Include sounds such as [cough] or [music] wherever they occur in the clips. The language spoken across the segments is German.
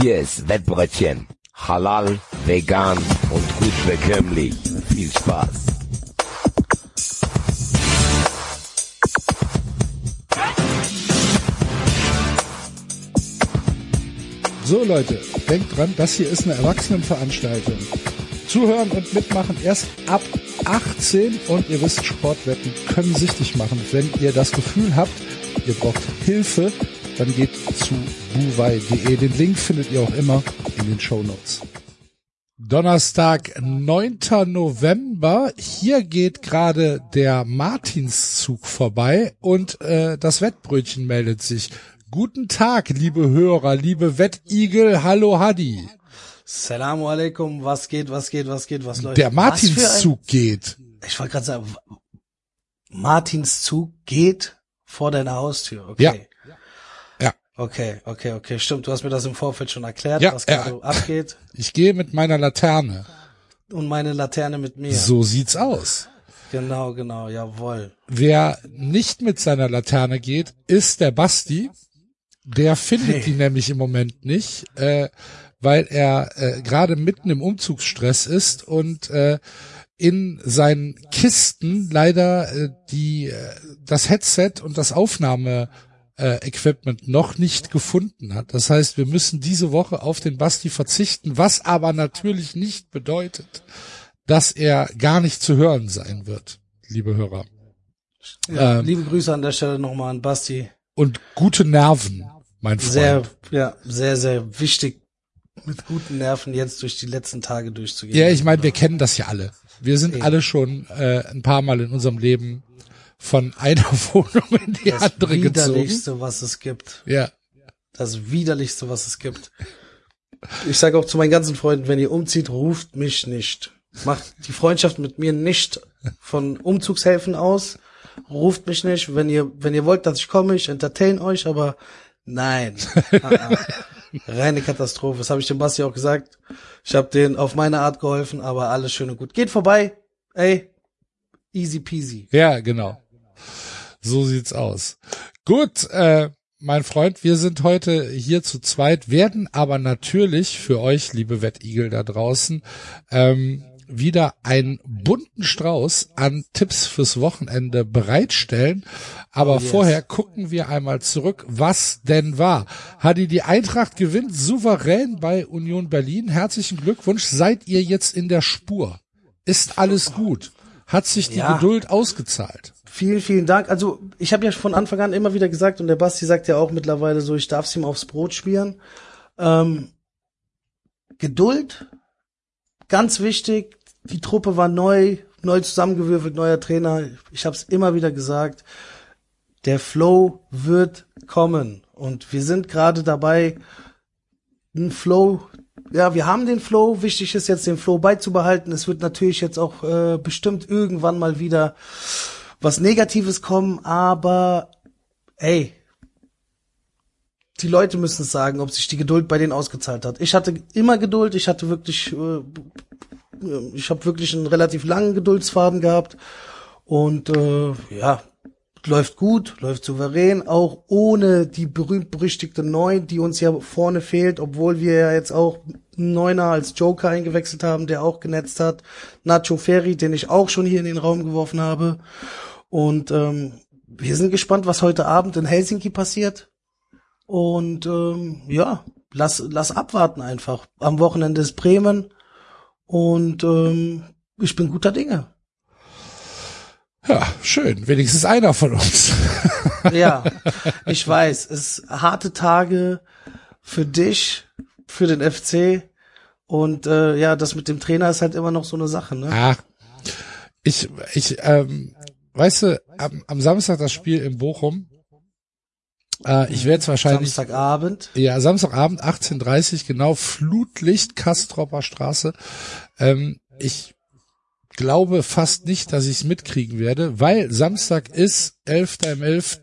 Hier ist Wettbrötchen. Halal, vegan und gut bekömmlich. Viel Spaß. So Leute, denkt dran, das hier ist eine Erwachsenenveranstaltung. Zuhören und mitmachen erst ab 18 und ihr wisst, Sportwetten können sichtig machen. Wenn ihr das Gefühl habt, ihr braucht Hilfe, dann geht zu buwei.de. Den Link findet ihr auch immer in den Show Notes. Donnerstag, 9. November. Hier geht gerade der Martinszug vorbei und äh, das Wettbrötchen meldet sich. Guten Tag, liebe Hörer, liebe Wettigel. Hallo Hadi. Salamu alaikum, was geht, was geht, was geht, was läuft? Der Martinszug geht. Ich wollte gerade sagen, Martinszug geht vor deiner Haustür. Okay. Ja. Okay, okay, okay, stimmt. Du hast mir das im Vorfeld schon erklärt, Ja, was ja. abgeht. [laughs] Ich gehe mit meiner Laterne. Und meine Laterne mit mir. So sieht's aus. Genau, genau, jawohl. Wer nicht mit seiner Laterne geht, ist der Basti. Der findet Hey. die nämlich im Moment nicht, äh, weil er äh, gerade mitten im Umzugsstress ist und äh, in seinen Kisten leider äh, die äh, das Headset und das Aufnahme äh, Equipment noch nicht gefunden hat. Das heißt, wir müssen diese Woche auf den Basti verzichten, was aber natürlich nicht bedeutet, dass er gar nicht zu hören sein wird, liebe Hörer. Ja, Ähm. liebe Grüße an der Stelle nochmal an Basti. Und gute Nerven, mein Freund. Sehr, ja, sehr, sehr wichtig, mit guten Nerven jetzt durch die letzten Tage durchzugehen. Ja, ich meine, wir kennen das ja alle. Wir sind Eben. alle schon äh, ein paar Mal in unserem Leben von einer Wohnung [laughs] in die das andere gezogen. widerlichste, was es gibt. Ja, Das widerlichste, was es gibt. Ich sage auch zu meinen ganzen Freunden, wenn ihr umzieht, ruft mich nicht. Macht die Freundschaft mit mir nicht von Umzugshilfen aus. Ruft mich nicht. Wenn ihr, wenn ihr wollt, dass ich komme, ich entertain euch, aber nein. [laughs] Ah, ah. Reine Katastrophe. Das habe ich dem Basti auch gesagt. Ich habe denen auf meine Art geholfen, aber alles schön und gut. Geht vorbei. Ey, easy peasy. ja, genau. So sieht's aus. Gut, äh, mein Freund, wir sind heute hier zu zweit, werden aber natürlich für euch, liebe Wettigel da draußen, ähm, wieder einen bunten Strauß an Tipps fürs Wochenende bereitstellen. Aber Oh yes. vorher gucken wir einmal zurück, was denn war. Hadi, die Eintracht gewinnt souverän bei Union Berlin. Herzlichen Glückwunsch. Seid ihr jetzt in der Spur? Ist alles gut? Hat sich die Ja. Geduld ausgezahlt? Vielen, vielen Dank. Also ich habe ja von Anfang an immer wieder gesagt und der Basti sagt ja auch mittlerweile so, ich darf's ihm aufs Brot schmieren. Ähm, Geduld, ganz wichtig. Die Truppe war neu, neu zusammengewürfelt, neuer Trainer. Ich habe es immer wieder gesagt. Der Flow wird kommen und wir sind gerade dabei, einen Flow. Ja, wir haben den Flow. Wichtig ist jetzt, den Flow beizubehalten. Es wird natürlich jetzt auch äh, bestimmt irgendwann mal wieder was Negatives kommen, aber ey, die Leute müssen sagen, ob sich die Geduld bei denen ausgezahlt hat. Ich hatte immer Geduld, ich hatte wirklich, äh, ich habe wirklich einen relativ langen Geduldsfaden gehabt und äh, ja, läuft gut, läuft souverän, auch ohne die berühmt-berüchtigte Neun, die uns ja vorne fehlt, obwohl wir ja jetzt auch Neuner als Joker eingewechselt haben, der auch genetzt hat. Nacho Ferri, den ich auch schon hier in den Raum geworfen habe. Und ähm, wir sind gespannt, was heute Abend in Helsinki passiert. Und ähm, ja, lass, lass abwarten einfach. Am Wochenende ist Bremen und ähm, ich bin guter Dinge. Ja, schön. Wenigstens einer von uns. Ja, [laughs] ich weiß, es harte Tage für dich, für den FC und äh, ja, das mit dem Trainer ist halt immer noch so eine Sache, ne? Ach, ich, ich, ähm, weißt du, am, am Samstag das Spiel in Bochum. Äh, ich werde es wahrscheinlich. Samstagabend. Ja, Samstagabend 18.30 genau, Flutlicht, Kastropper Straße. Ähm, ich glaube fast nicht, dass ich es mitkriegen werde, weil Samstag ist 11. im 11.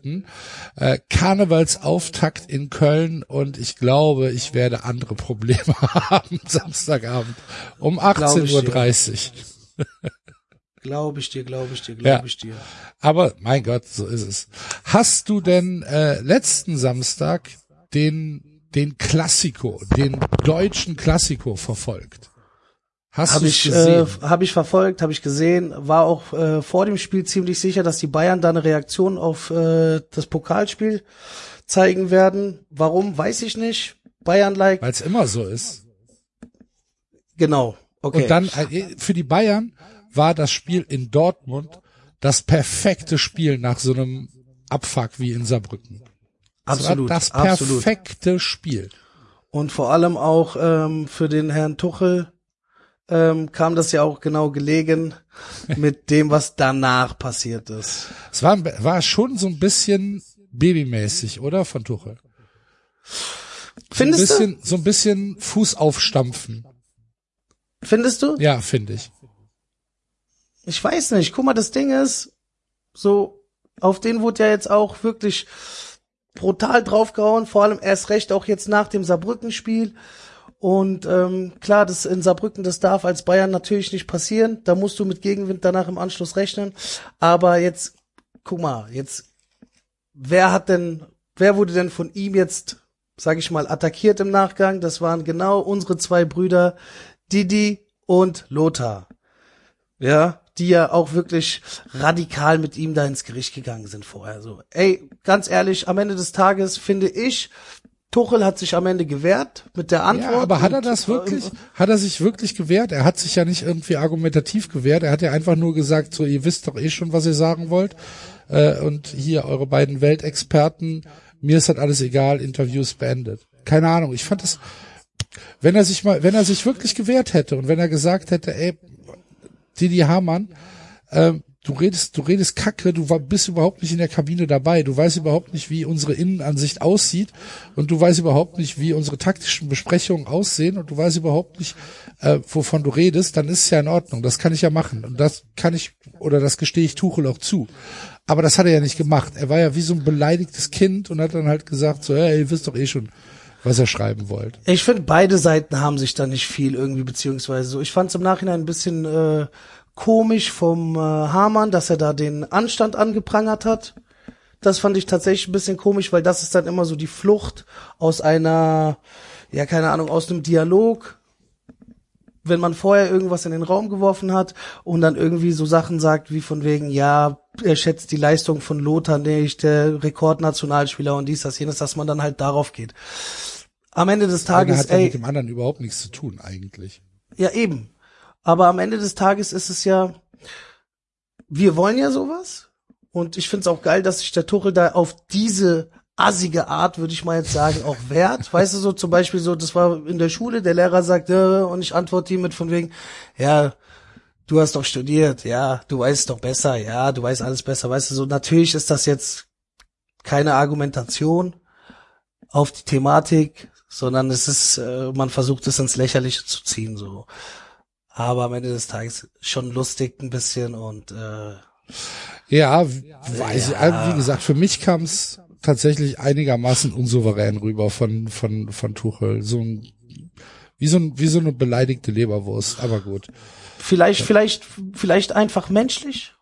Äh, Karnevalsauftakt in Köln und ich glaube, ich werde andere Probleme [laughs] haben Samstagabend um Glaub ich dir. 18.30 Uhr. Glaube ich dir, glaube ich dir, glaube ich dir. Aber mein Gott, so ist es. Hast du denn äh, letzten Samstag den den Klassiko, den deutschen Klassiko verfolgt? Hast Habe du ich, gesehen? äh, hab ich verfolgt, habe ich gesehen, war auch äh, vor dem Spiel ziemlich sicher, dass die Bayern da eine Reaktion auf äh, das Pokalspiel zeigen werden. Warum, weiß ich nicht. Bayern-like, Weil es immer so ist. genau. Okay. Und dann äh, für die Bayern war das Spiel in Dortmund das perfekte Spiel nach so einem Abfuck wie in Saarbrücken. Das absolut, das absolut. perfekte Spiel. Und vor allem auch ähm, für den Herrn Tuchel ähm, kam das ja auch genau gelegen [laughs] mit dem, was danach passiert ist. Es war, war schon so ein bisschen babymäßig, oder? Von Tuchel. Findest so ein bisschen, so ein bisschen Fuß aufstampfen. du? Findest du? Ja, finde ich. Ich weiß nicht. Guck mal, das Ding ist, so, auf den wurde ja jetzt auch wirklich brutal draufgehauen, vor allem erst recht auch jetzt nach dem Saarbrücken-Spiel. Und ähm, klar, das in Saarbrücken, das darf als Bayern natürlich nicht passieren. Da musst du mit Gegenwind danach im Anschluss rechnen. Aber jetzt, guck mal, jetzt, wer hat denn, wer wurde denn von ihm jetzt, sag ich mal, attackiert im Nachgang? Das waren genau unsere zwei Brüder, Didi und Lothar. Ja, die ja auch wirklich radikal mit ihm da ins Gericht gegangen sind vorher. So, ey, ganz ehrlich, am Ende des Tages finde ich, Tuchel hat sich am Ende gewehrt mit der Antwort. Ja, aber hat er das wirklich? ähm, Hat er sich wirklich gewehrt? Er hat sich ja nicht irgendwie argumentativ gewehrt. Er hat ja einfach nur gesagt, so, ihr wisst doch eh schon, was ihr sagen wollt. Äh, und hier eure beiden Weltexperten, mir ist das alles egal, Interviews beendet. Keine Ahnung. Ich fand das, wenn er sich mal, wenn er sich wirklich gewehrt hätte und wenn er gesagt hätte, ey, Didi Hamann, ähm, du redest, du redest Kacke, du war, bist überhaupt nicht in der Kabine dabei, du weißt überhaupt nicht, wie unsere Innenansicht aussieht und du weißt überhaupt nicht, wie unsere taktischen Besprechungen aussehen und du weißt überhaupt nicht, äh, wovon du redest, dann ist es ja in Ordnung, das kann ich ja machen und das kann ich, oder das gestehe ich Tuchel auch zu. Aber das hat er ja nicht gemacht. Er war ja wie so ein beleidigtes Kind und hat dann halt gesagt, so, hey, ihr wisst doch eh schon, was er schreiben wollt. Ich finde, beide Seiten haben sich da nicht viel irgendwie, beziehungsweise so. Ich fand es im Nachhinein ein bisschen äh, komisch vom äh, Hamann, dass er da den Anstand angeprangert hat. Das fand ich tatsächlich ein bisschen komisch, weil das ist dann immer so die Flucht aus einer, ja, keine Ahnung, aus einem Dialog. Wenn man vorher irgendwas in den Raum geworfen hat und dann irgendwie so Sachen sagt, wie von wegen, ja, er schätzt die Leistung von Lothar nicht, der Rekordnationalspieler und dies, das, jenes, dass man dann halt darauf geht. Am Ende des Tages, hat ja ey, mit dem anderen überhaupt nichts zu tun, eigentlich. ja, eben. Aber am Ende des Tages ist es ja, wir wollen ja sowas. Und ich finde es auch geil, dass sich der Tuchel da auf diese assige Art, würde ich mal jetzt sagen, auch wehrt. [laughs] Weißt du, so zum Beispiel so, das war in der Schule, der Lehrer sagt, äh, und ich antworte ihm mit von wegen, ja, du hast doch studiert, ja, du weißt doch besser, ja, du weißt alles besser, weißt du, so natürlich ist das jetzt keine Argumentation auf die Thematik, sondern es ist, äh, man versucht es ins Lächerliche zu ziehen, so. Aber am Ende des Tages schon lustig ein bisschen und äh, Ja, weiß ich. Also, wie gesagt, für mich kam es tatsächlich einigermaßen unsouverän rüber von, von, von Tuchel. So ein, wie so ein, wie so eine beleidigte Leberwurst, aber gut. vielleicht, vielleicht, vielleicht einfach menschlich.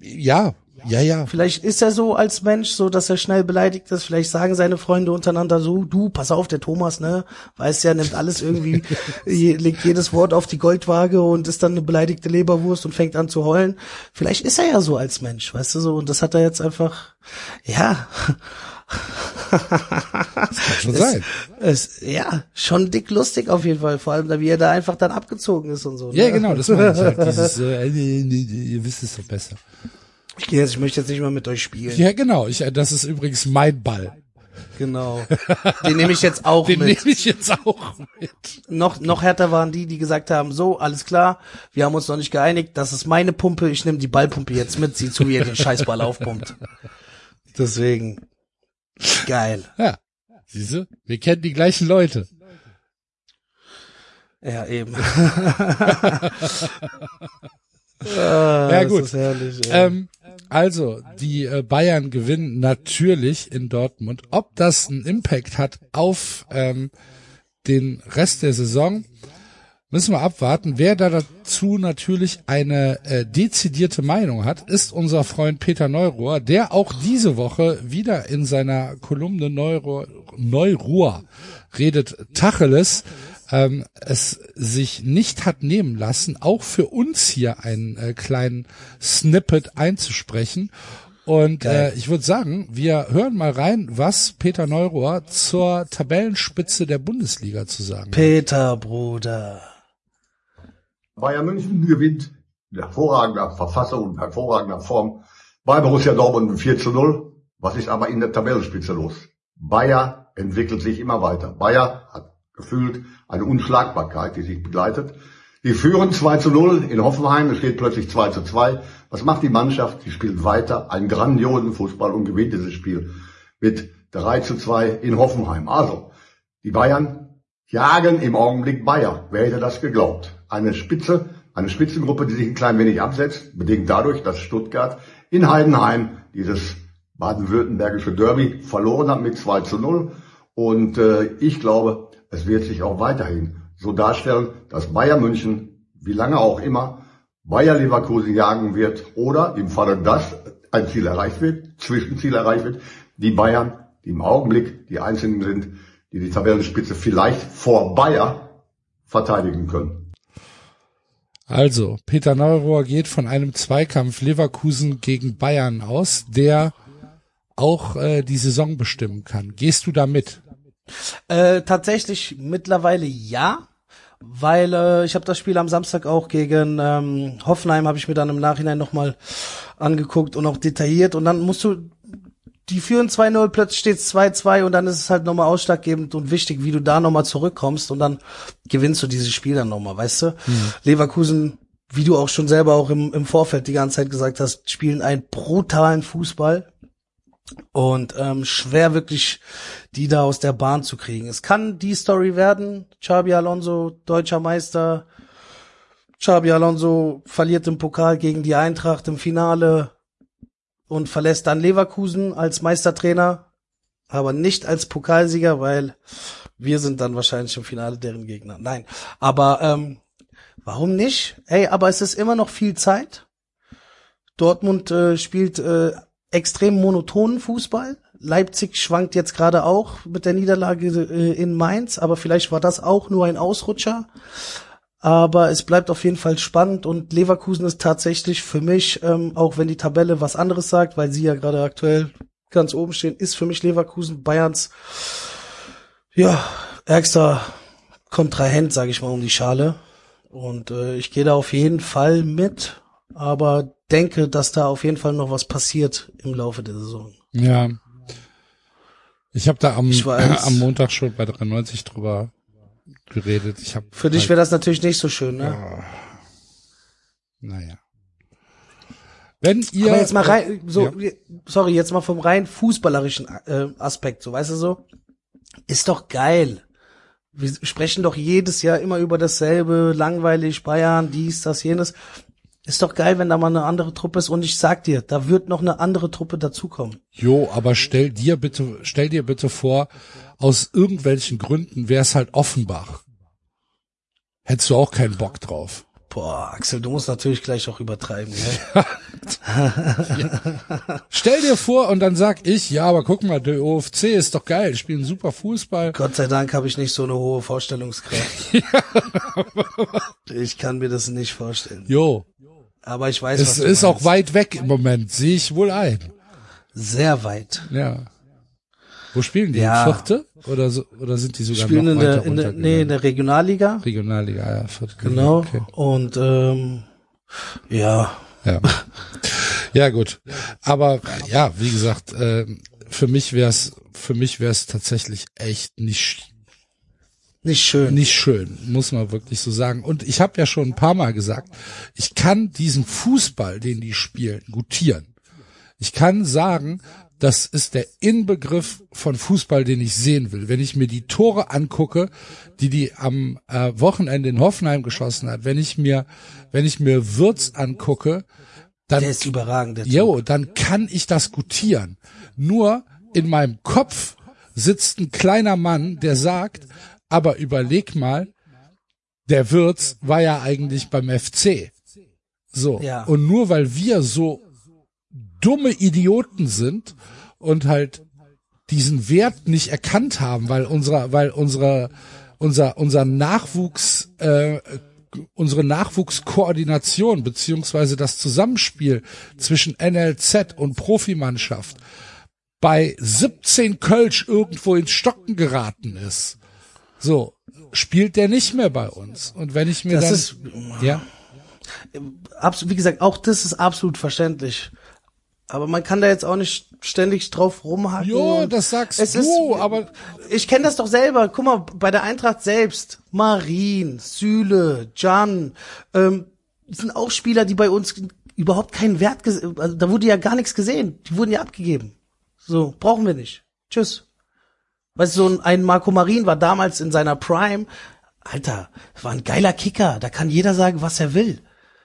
Ja, ja, ja. Vielleicht ist er so als Mensch, so dass er schnell beleidigt ist. Vielleicht sagen seine Freunde untereinander so, du, pass auf, der Thomas, ne, weiß ja, nimmt alles irgendwie, [laughs] legt jedes Wort auf die Goldwaage und ist dann eine beleidigte Leberwurst und fängt an zu heulen. Vielleicht ist er ja so als Mensch, weißt du so, und das hat er jetzt einfach, ja. Kann schon [laughs] Es- sein. Es, ja, schon dick lustig auf jeden Fall, vor allem, da wie er da einfach dann abgezogen ist und so. Ja, ne? genau, das meine ich halt. Dieses, [laughs] äh, ihr wisst es doch besser. Ich jetzt, ich möchte jetzt nicht mehr mit euch spielen. Ja, genau. Ich, äh, das ist übrigens mein Ball. Genau. Den nehme ich jetzt auch [laughs] Den mit. nehme ich jetzt auch mit. noch, noch härter waren die, die gesagt haben, so, alles klar, wir haben uns noch nicht geeinigt, das ist meine Pumpe, ich nehme die Ballpumpe jetzt mit, sieh zu, wie er den Scheißball aufpumpt. Deswegen, geil. Ja. Siehst du? Wir kennen die gleichen Leute. Ja, eben. [laughs] ah, Ja, das gut. ist herrlich. Ähm, also, die äh, Bayern gewinnen natürlich in Dortmund. Ob das einen Impact hat auf ähm, den Rest der Saison, müssen wir abwarten. Wer da dazu natürlich eine äh, dezidierte Meinung hat, ist unser Freund Peter Neurohr, der auch diese Woche wieder in seiner Kolumne Neurohr, Neurohr redet Tacheles ähm, es sich nicht hat nehmen lassen, auch für uns hier einen äh, kleinen Snippet einzusprechen. Und äh, ich würde sagen, wir hören mal rein, was Peter Neurohr zur Tabellenspitze der Bundesliga zu sagen hat. Peter, Bruder. Bayern München gewinnt in hervorragender Verfassung und hervorragender Form bei Borussia Dortmund mit 4 zu 0. Was ist aber in der Tabellenspitze los? Bayer entwickelt sich immer weiter. Bayer hat gefühlt eine Unschlagbarkeit, die sich begleitet. Die führen 2 zu 0 in Hoffenheim, es steht plötzlich 2 zu 2. Was macht die Mannschaft? Die spielt weiter einen grandiosen Fußball und gewinnt dieses Spiel mit 3 zu 2 in Hoffenheim. Also, die Bayern jagen im Augenblick Bayer. Wer hätte das geglaubt? Eine Spitze, eine Spitzengruppe, die sich ein klein wenig absetzt, bedingt dadurch, dass Stuttgart in Heidenheim dieses baden-württembergische Derby verloren hat mit 2 zu 0. Und äh, ich glaube, es wird sich auch weiterhin so darstellen, dass Bayern München, wie lange auch immer, Bayer Leverkusen jagen wird oder im Falle, dass ein Ziel erreicht wird, Zwischenziel erreicht wird, die Bayern, die im Augenblick die einzigen sind, die die Tabellenspitze vielleicht vor Bayer verteidigen können. Also, Peter Neurohr geht von einem Zweikampf Leverkusen gegen Bayern aus, der auch äh, die Saison bestimmen kann. Gehst du da mit? Äh, tatsächlich mittlerweile ja, weil äh, ich habe das Spiel am Samstag auch gegen ähm, Hoffenheim habe ich mir dann im Nachhinein nochmal angeguckt und auch detailliert und dann musst du die führen 2-0, plötzlich steht's 2-2 und dann ist es halt nochmal ausschlaggebend und wichtig, wie du da nochmal zurückkommst und dann gewinnst du dieses Spiel dann nochmal, weißt du? Mhm. Leverkusen, wie du auch schon selber auch im, im Vorfeld die ganze Zeit gesagt hast, spielen einen brutalen Fußball und ähm, schwer wirklich die da aus der Bahn zu kriegen. Es kann die Story werden, Xabi Alonso, deutscher Meister, Xabi Alonso verliert im Pokal gegen die Eintracht im Finale und verlässt dann Leverkusen als Meistertrainer, aber nicht als Pokalsieger, weil wir sind dann wahrscheinlich im Finale deren Gegner. Nein, aber ähm, warum nicht? Ey, aber es ist immer noch viel Zeit. Dortmund äh, spielt äh, extrem monotonen Fußball. Leipzig schwankt jetzt gerade auch mit der Niederlage äh, in Mainz, aber vielleicht war das auch nur ein Ausrutscher. Aber es bleibt auf jeden Fall spannend und Leverkusen ist tatsächlich für mich, ähm, auch wenn die Tabelle was anderes sagt, weil sie ja gerade aktuell ganz oben stehen, ist für mich Leverkusen Bayerns ja ärgster Kontrahent, sage ich mal, um die Schale. Und äh, ich gehe da auf jeden Fall mit, aber denke, dass da auf jeden Fall noch was passiert im Laufe der Saison. Ja. Ich habe da am, äh, am Montag schon bei 93 drüber geredet. Ich hab Für dich halt wäre das natürlich nicht so schön, ne? Ja. Naja. Wenn ihr. Aber jetzt mal rein, so, ja. sorry, jetzt mal vom rein fußballerischen äh, Aspekt, so, weißt du so? Ist doch geil. Wir sprechen doch jedes Jahr immer über dasselbe, langweilig, Bayern, dies, das, jenes. Ist doch geil, wenn da mal eine andere Truppe ist und ich sag dir, da wird noch eine andere Truppe dazukommen. Jo, aber stell dir bitte, stell dir bitte vor, aus irgendwelchen Gründen wäre es halt Offenbach. Hättest du auch keinen Bock drauf. Boah, Axel, du musst natürlich gleich auch übertreiben. Gell? [laughs] ja. Stell dir vor und dann sag ich, ja, aber guck mal, der OFC ist doch geil, spielen super Fußball. Gott sei Dank habe ich nicht so eine hohe Vorstellungskraft. [laughs] ich kann mir das nicht vorstellen. Jo, aber ich weiß, es was ist meinst. auch weit weg im Moment, sehe ich wohl ein. Sehr weit. Ja. Wo spielen die? Ja. Vierte? Oder so, oder sind die sogar spielen noch in der, in der, nee, in der Regionalliga. Regionalliga, ja, vierte. Genau. Okay. Und ähm, ja. Ja. Ja, gut. Aber ja, wie gesagt, äh, für mich wäre es für mich wäre es tatsächlich echt nicht nicht schön. Nicht schön, muss man wirklich so sagen. Und ich habe ja schon ein paar Mal gesagt, ich kann diesen Fußball, den die spielen, gutieren. Ich kann sagen, das ist der Inbegriff von Fußball, den ich sehen will. Wenn ich mir die Tore angucke, die die am äh, Wochenende in Hoffenheim geschossen hat, wenn ich mir, wenn ich mir Würz angucke, dann, der ist überragend. Der jo, dann kann ich das gutieren. Nur in meinem Kopf sitzt ein kleiner Mann, der sagt, aber überleg mal, der Wirtz war ja eigentlich beim FC. So. Ja. Und nur weil wir so dumme Idioten sind und halt diesen Wert nicht erkannt haben, weil unser, weil unsere, unser, unser Nachwuchs, äh, unsere Nachwuchskoordination beziehungsweise das Zusammenspiel zwischen NLZ und Profimannschaft bei 17 Kölsch irgendwo ins Stocken geraten ist. So, spielt der nicht mehr bei uns. Und wenn ich mir Das dann, ist- ja, wie gesagt, auch das ist absolut verständlich. Aber man kann da jetzt auch nicht ständig drauf rumhacken. Jo, das sagst es du, ist, aber- ich kenne das doch selber. Guck mal, bei der Eintracht selbst, Marin, Süle, Can, ähm, sind auch Spieler, die bei uns überhaupt keinen Wert, also da wurde ja gar nichts gesehen. Die wurden ja abgegeben. So, brauchen wir nicht. Tschüss. Weißt du, so ein, Marco Marin war damals in seiner Prime. Alter, war ein geiler Kicker. Da kann jeder sagen, was er will.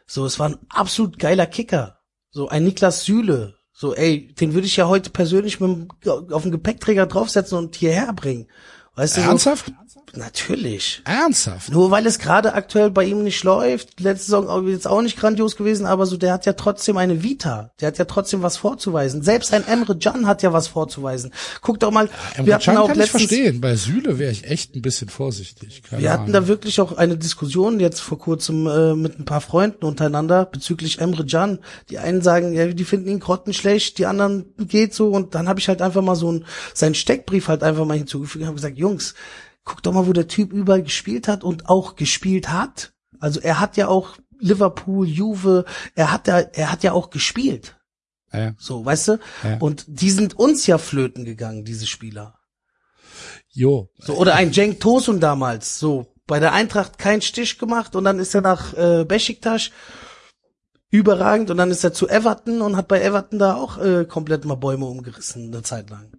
So, es war ein absolut geiler Kicker. So, ein Niklas Süle. So, ey, den würde ich ja heute persönlich mit dem, auf den Gepäckträger draufsetzen und hierher bringen. Weißt du, ernsthaft? Natürlich. Ernsthaft? Nur weil es gerade aktuell bei ihm nicht läuft, letzte Saison jetzt auch nicht grandios gewesen, aber so der hat ja trotzdem eine Vita, der hat ja trotzdem was vorzuweisen. Selbst ein Emre Can hat ja was vorzuweisen. Guck doch mal, wir Emre hatten Can auch kann ich letztens, verstehen. Bei Süle wäre ich echt ein bisschen vorsichtig. Keine wir hatten Ahnung. da wirklich auch eine Diskussion jetzt vor kurzem äh, mit ein paar Freunden untereinander bezüglich Emre Can. Die einen sagen, ja, die finden ihn grottenschlecht, die anderen geht so und dann habe ich halt einfach mal so einen, seinen Steckbrief halt einfach mal hinzugefügt und habe gesagt, Jungs, guck doch mal, wo der Typ überall gespielt hat und auch gespielt hat. Also er hat ja auch Liverpool, Juve, er hat ja, er hat ja auch gespielt. ja. So, weißt du? Ja. Und die sind uns ja flöten gegangen, diese Spieler. Jo. So, oder ein Cenk Tosun damals, so, bei der Eintracht keinen Stich gemacht und dann ist er nach äh, Besiktas überragend und dann ist er zu Everton und hat bei Everton da auch äh, komplett mal Bäume umgerissen eine Zeit lang.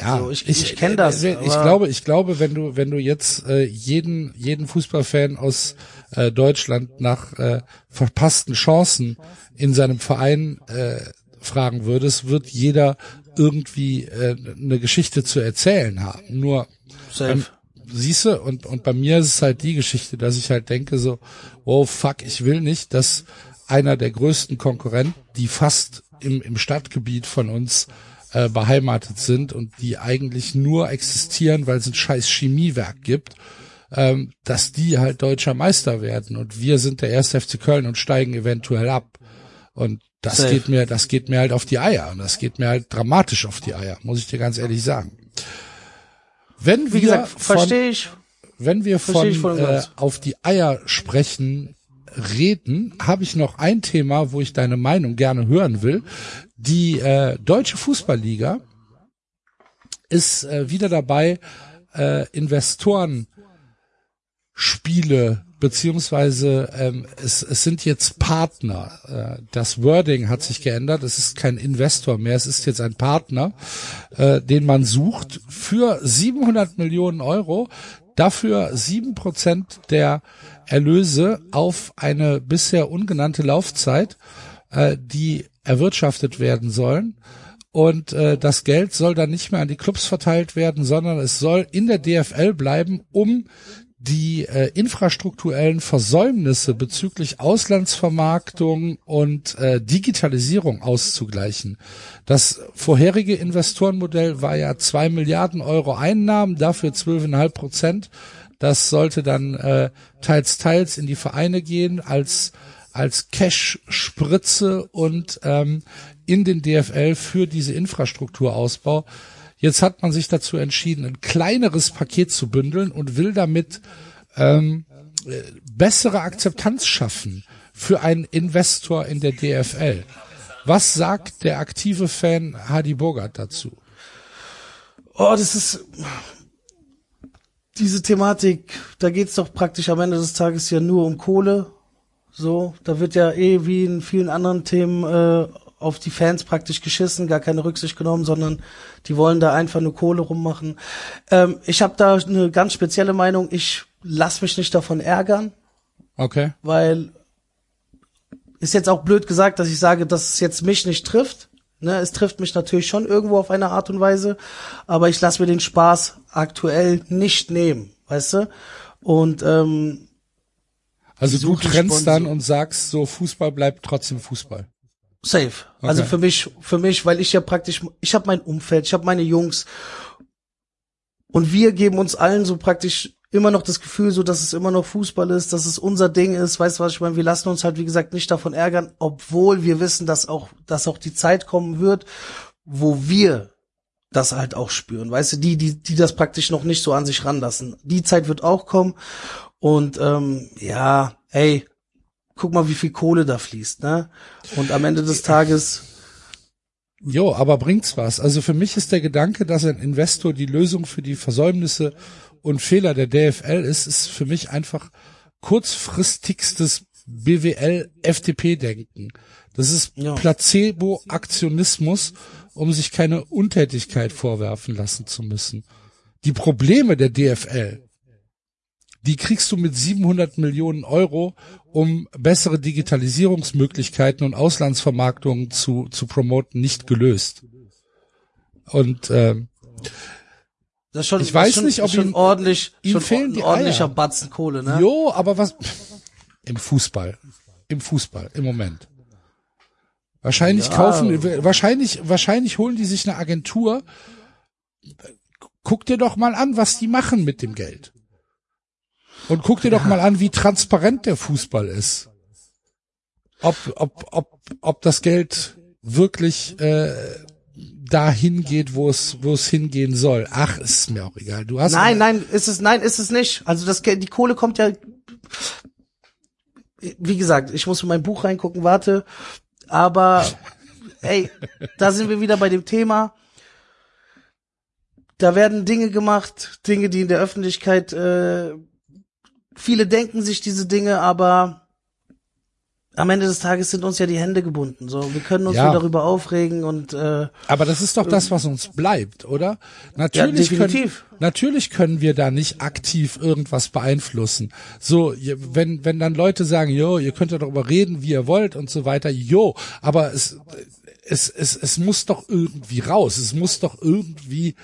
Ja, So, ich- ich kenn das, Ich, ich aber- glaube, ich glaube, wenn du, wenn du jetzt äh, jeden, jeden Fußballfan aus äh, Deutschland nach äh, verpassten Chancen in seinem Verein äh, fragen würdest, wird jeder irgendwie äh, eine Geschichte zu erzählen haben. Nur Safe. siehst du, und, und bei mir ist es halt die Geschichte, dass ich halt denke so, oh fuck, ich will nicht, dass einer der größten Konkurrenten, die fast im, im Stadtgebiet von uns äh, beheimatet sind und die eigentlich nur existieren, weil es ein scheiß Chemiewerk gibt, ähm, dass die halt deutscher Meister werden und wir sind der erste FC Köln und steigen eventuell ab. Und das Safe. geht mir, das geht mir halt auf die Eier und das geht mir halt dramatisch auf die Eier, muss ich dir ganz ehrlich sagen. Wenn Wie wir gesagt, von, verstehe ich. wenn wir von und äh, auf die Eier sprechen, reden, habe ich noch ein Thema, wo ich deine Meinung gerne hören will. Die äh, deutsche Fußballliga ist äh, wieder dabei, äh, Investoren Spiele beziehungsweise ähm, es, es sind jetzt Partner. Äh, das Wording hat sich geändert. Es ist kein Investor mehr. Es ist jetzt ein Partner, äh, den man sucht für 700 Millionen Euro. Dafür sieben Prozent der Erlöse auf eine bisher ungenannte Laufzeit, äh, die erwirtschaftet werden sollen. Und äh, das Geld soll dann nicht mehr an die Clubs verteilt werden, sondern es soll in der DFL bleiben, um die äh, infrastrukturellen Versäumnisse bezüglich Auslandsvermarktung und äh, Digitalisierung auszugleichen. Das vorherige Investorenmodell war ja zwei Milliarden Euro Einnahmen, dafür 12,5 Prozent. Das sollte dann äh, teils teils in die Vereine gehen als als Cash-Spritze und ähm, in den DFL für diese Infrastrukturausbau. Jetzt hat man sich dazu entschieden, ein kleineres Paket zu bündeln und will damit ähm, äh, bessere Akzeptanz schaffen für einen Investor in der DFL. Was sagt der aktive Fan Hadi Bogart dazu? Oh, das ist diese Thematik, da geht's doch praktisch am Ende des Tages ja nur um Kohle. So, da wird ja eh wie in vielen anderen Themen äh, auf die Fans praktisch geschissen, gar keine Rücksicht genommen, sondern die wollen da einfach nur Kohle rummachen. Ähm, ich habe da eine ganz spezielle Meinung. Ich lass mich nicht davon ärgern, Okay. weil ist jetzt auch blöd gesagt, dass ich sage, dass es jetzt mich nicht trifft. Ne, es trifft mich natürlich schon irgendwo auf eine Art und Weise, aber ich lasse mir den Spaß aktuell nicht nehmen, weißt du? Und ähm, Also du trennst Sponsor. dann und sagst, so Fußball bleibt trotzdem Fußball. Safe. Also Okay. für mich, für mich, weil ich ja praktisch, ich habe mein Umfeld, ich habe meine Jungs und wir geben uns allen so praktisch immer noch das Gefühl, so dass es immer noch Fußball ist, dass es unser Ding ist. Weißt du was ich meine? Wir lassen uns halt wie gesagt nicht davon ärgern, obwohl wir wissen, dass auch, dass auch die Zeit kommen wird, wo wir das halt auch spüren. Weißt du, die, die, die das praktisch noch nicht so an sich ranlassen. Die Zeit wird auch kommen und ähm, ja, ey, guck mal, wie viel Kohle da fließt, ne? Und am Ende des Tages, Jo, aber bringt's was? Also für mich ist der Gedanke, dass ein Investor die Lösung für die Versäumnisse und Fehler der DFL ist, ist für mich einfach kurzfristigstes BWL-FDP-Denken. Das ist Ja. Placebo-Aktionismus, um sich keine Untätigkeit vorwerfen lassen zu müssen. Die Probleme der DFL, die kriegst du mit 700 Millionen Euro, um bessere Digitalisierungsmöglichkeiten und Auslandsvermarktungen zu, zu promoten, nicht gelöst. Und ähm, das ist schon, Ich weiß schon, nicht, ob schon ihm- ordentlich, ihm schon fehlen ein die ordentlicher Eier. Batzen Kohle, ne? jo, aber was im Fußball, im Fußball im Moment. Wahrscheinlich Ja. kaufen, wahrscheinlich, wahrscheinlich holen die sich eine Agentur. Guck dir doch mal an, was die machen mit dem Geld. Und guck dir doch mal an, wie transparent der Fußball ist. Ob, ob, ob, ob das Geld wirklich äh, dahin geht, wo es, wo es hingehen soll. Ach, ist mir auch egal. Du hast Nein, nein, ist es, nein, ist es nicht. Also das, die Kohle kommt ja, wie gesagt, ich muss in mein Buch reingucken, warte. Aber, ey, da sind wir wieder bei dem Thema. Da werden Dinge gemacht, Dinge, die in der Öffentlichkeit, äh, viele denken sich diese Dinge, aber am Ende des Tages sind uns ja die Hände gebunden. So, wir können uns Ja. nur darüber aufregen und äh, Aber das ist doch das, was uns bleibt, oder? Natürlich, Ja. Können, natürlich können wir da nicht aktiv irgendwas beeinflussen. So, wenn, wenn dann Leute sagen, jo, ihr könnt ja darüber reden, wie ihr wollt und so weiter, jo, aber es, es, es, es muss doch irgendwie raus. Es muss doch irgendwie,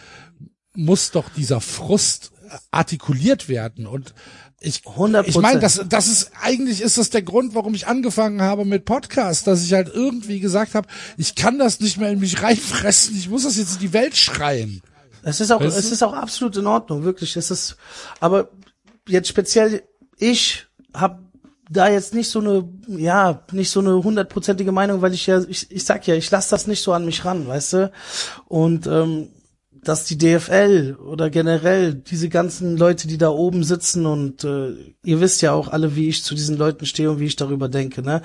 muss doch dieser Frust artikuliert werden und ich, 100%. ich meine, das, das ist eigentlich ist das der Grund, warum ich angefangen habe mit Podcast, dass ich halt irgendwie gesagt habe, ich kann das nicht mehr in mich reinfressen, ich muss das jetzt in die Welt schreien. Es ist auch, Weißt es du? ist auch absolut in Ordnung, wirklich. Es ist, aber jetzt speziell ich habe da jetzt nicht so eine, ja, nicht so eine hundertprozentige Meinung, weil ich ja, ich, ich sag ja, ich lasse das nicht so an mich ran, weißt du? Und ähm, dass die DFL oder generell diese ganzen Leute, die da oben sitzen und äh, ihr wisst ja auch alle, wie ich zu diesen Leuten stehe und wie ich darüber denke, ne?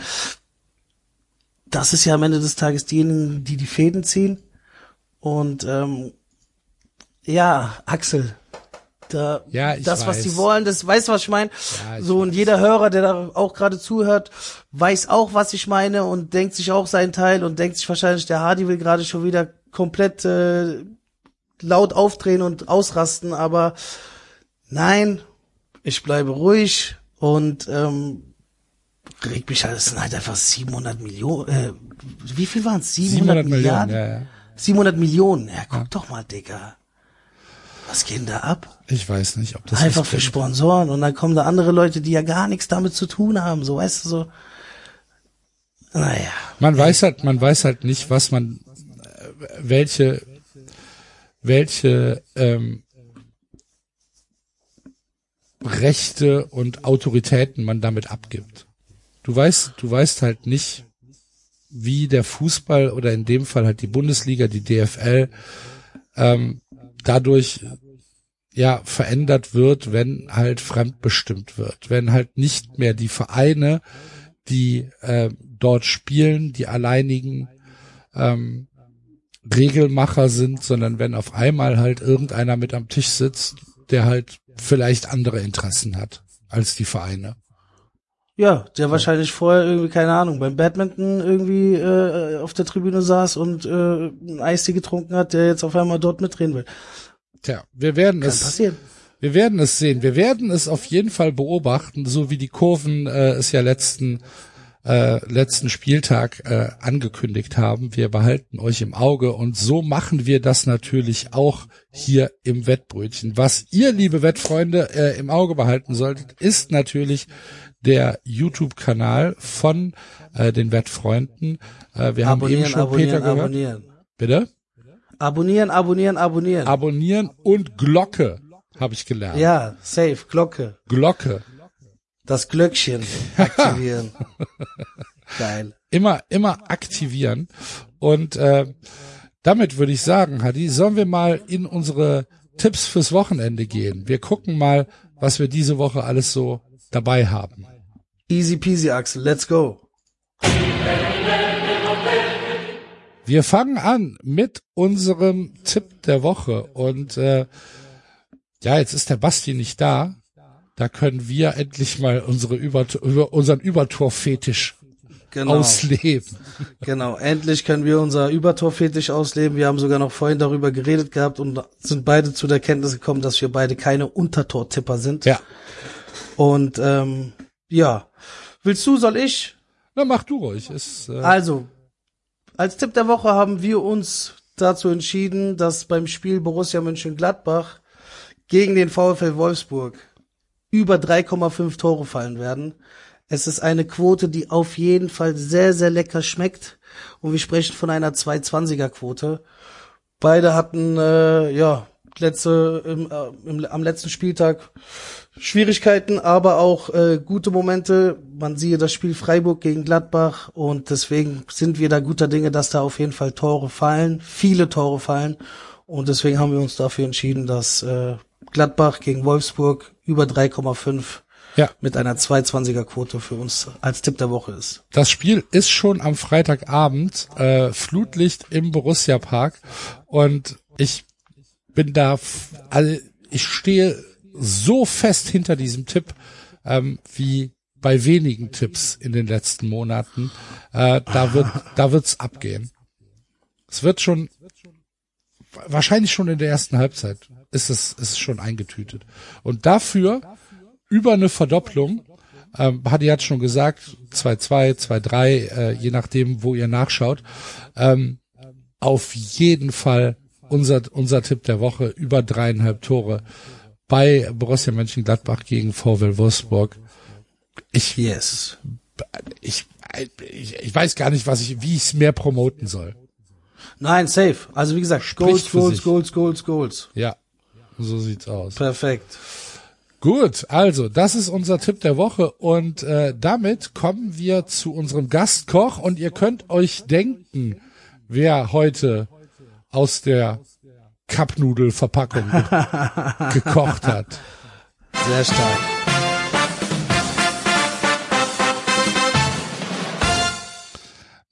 Das ist ja am Ende des Tages diejenigen, die die Fäden ziehen. Und ähm, ja, Axel, da, Ja, das, was weiß. die wollen, das weißt du, was ich meine. Ja, so und jeder Hörer, der da auch gerade zuhört, weiß auch, was ich meine und denkt sich auch seinen Teil und denkt sich wahrscheinlich, der Hardy will gerade schon wieder komplett äh, laut aufdrehen und ausrasten, aber nein, ich bleibe ruhig und ähm, regt mich halt, es sind halt einfach 700 Millionen, äh, wie viel waren es? 700, 700 Millionen, Milliarden? ja, ja. 700 Millionen, ja, guck doch mal, Digga. Was geht denn da ab? Ich weiß nicht, ob das Einfach für. Sponsoren und dann kommen da andere Leute, die ja gar nichts damit zu tun haben, so weißt du so. Naja. Man weiß halt, man weiß halt nicht, was man, äh, welche, welche ähm, Rechte und Autoritäten man damit abgibt. Du weißt, du weißt halt nicht, wie der Fußball oder in dem Fall halt die Bundesliga, die DFL, ähm, dadurch ja verändert wird, wenn halt fremdbestimmt wird, wenn halt nicht mehr die Vereine, die äh, dort spielen, die alleinigen ähm, Regelmacher sind, sondern wenn auf einmal halt irgendeiner mit am Tisch sitzt, der halt vielleicht andere Interessen hat als die Vereine. Ja, der wahrscheinlich vorher irgendwie, keine Ahnung, beim Badminton irgendwie äh, auf der Tribüne saß und äh, ein Eistee getrunken hat, der jetzt auf einmal dort mitreden will. Tja, wir werden Kann es, passieren. wir werden es sehen. Wir werden es auf jeden Fall beobachten, so wie die Kurven äh, es ja letzten äh, letzten Spieltag äh, angekündigt haben. Wir behalten euch im Auge und so machen wir das natürlich auch hier im Wettbrötchen. Was ihr, liebe Wettfreunde, äh, im Auge behalten solltet, ist natürlich der YouTube-Kanal von äh, den Wettfreunden. Äh, wir haben eben schon abonnieren, Peter gehört. abonnieren. Bitte? Abonnieren, abonnieren, abonnieren. Abonnieren und Glocke habe ich gelernt. ja, safe, Glocke. Glocke. Das Glöckchen aktivieren. [laughs] Geil. immer, immer aktivieren. Und äh, damit würde ich sagen, Hadi, sollen wir mal in unsere Tipps fürs Wochenende gehen. Wir gucken mal, was wir diese Woche alles so dabei haben. Easy peasy, Axel. Let's go. Wir fangen an mit unserem Tipp der Woche. Und äh, ja, jetzt ist der Basti nicht da. Da können wir endlich mal unsere Über, über unseren Übertorfetisch Genau. ausleben. Genau. Endlich können wir unser Übertorfetisch ausleben. Wir haben sogar noch vorhin darüber geredet gehabt und sind beide zu der Kenntnis gekommen, dass wir beide keine Untertortipper sind. Ja. Und ähm, ja. Willst du, soll ich? Na, mach du ruhig. Ist, äh, Also, als Tipp der Woche haben wir uns dazu entschieden, dass beim Spiel Borussia Mönchengladbach gegen den VfL Wolfsburg über 3,5 Tore fallen werden. Es ist eine Quote, die auf jeden Fall sehr, sehr lecker schmeckt. Und wir sprechen von einer 220er Quote. Beide hatten, äh, ja, letzte, im, äh, im, am letzten Spieltag Schwierigkeiten, aber auch äh, gute Momente. Man siehe das Spiel Freiburg gegen Gladbach und deswegen sind wir da guter Dinge, dass da auf jeden Fall Tore fallen, viele Tore fallen. Und deswegen haben wir uns dafür entschieden, dass äh, Gladbach gegen Wolfsburg über 3,5 ja. mit einer 220er Quote für uns als Tipp der Woche ist. Das Spiel ist schon am Freitagabend, äh, Flutlicht im Borussia Park und ich bin da, also ich stehe so fest hinter diesem Tipp, ähm, wie bei wenigen Tipps in den letzten Monaten. Äh, da wird, da wird's abgehen. Es wird schon, wahrscheinlich schon in der ersten Halbzeit ist es, ist es schon eingetütet. Und dafür über eine Verdopplung, ähm, Hadi hat schon gesagt, 2-2, 2-3, äh, je nachdem, wo ihr nachschaut, ähm, auf jeden Fall unser, unser Tipp der Woche über dreieinhalb Tore bei Borussia Mönchengladbach gegen VfL Wolfsburg. Ich, Yes. ich, ich, ich weiß gar nicht, was ich, wie ich es mehr promoten soll. Nein, safe. Also wie gesagt, Spricht Goals, Goals. Goals, Goals, Goals. Ja, so sieht's aus. Perfekt. Gut, also das ist unser Tipp der Woche und äh, damit kommen wir zu unserem Gastkoch und ihr könnt euch denken, wer heute aus der Cupnudelverpackung ge [laughs] gekocht hat. Sehr stark.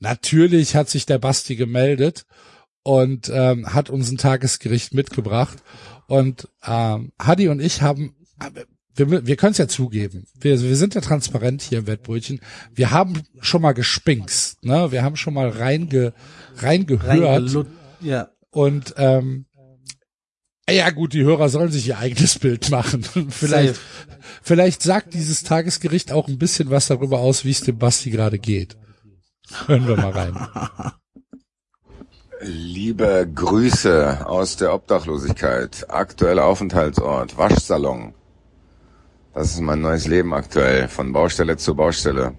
Natürlich hat sich der Basti gemeldet und ähm, hat uns ein Tagesgericht mitgebracht und ähm, Hadi und ich haben wir, wir können es ja zugeben. Wir, wir sind ja transparent hier im Wettbrötchen. Wir haben schon mal gespinkst, ne? Wir haben schon mal reinge, reingehört. Reingelut- Ja. Und ähm, ja gut, die Hörer sollen sich ihr eigenes Bild machen. [laughs] vielleicht, Safe. vielleicht sagt dieses Tagesgericht auch ein bisschen was darüber aus, wie es dem Basti gerade geht. Hören wir mal rein. Liebe Grüße aus der Obdachlosigkeit. Aktueller Aufenthaltsort, Waschsalon. Das ist mein neues Leben aktuell, von Baustelle zu Baustelle.